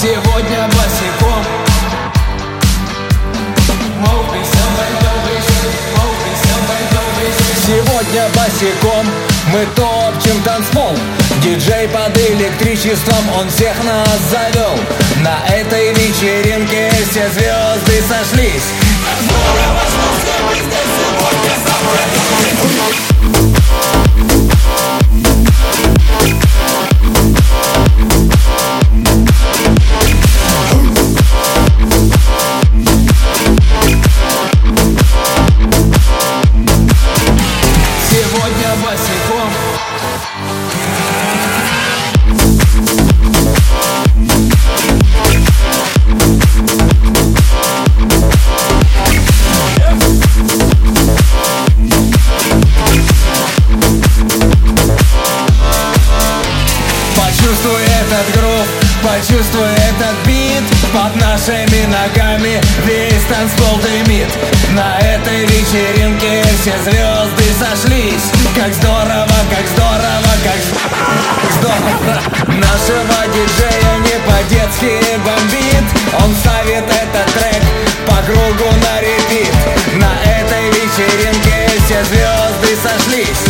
Сегодня босиком. Сегодня босиком мы топчем танцпол. Диджей под электричеством, он всех нас завел На этой вечеринке все звезды сошлись. Почувствуй этот грув, почувствуй этот бит. Под нашими ногами весь танцпол дымит. На этой вечеринке все звезды сошлись. Как здорово, как здорово, как здорово. Нашего диджея не по-детски бомбит. Он ставит этот трек по кругу на репит. На этой вечеринке все звезды сошлись.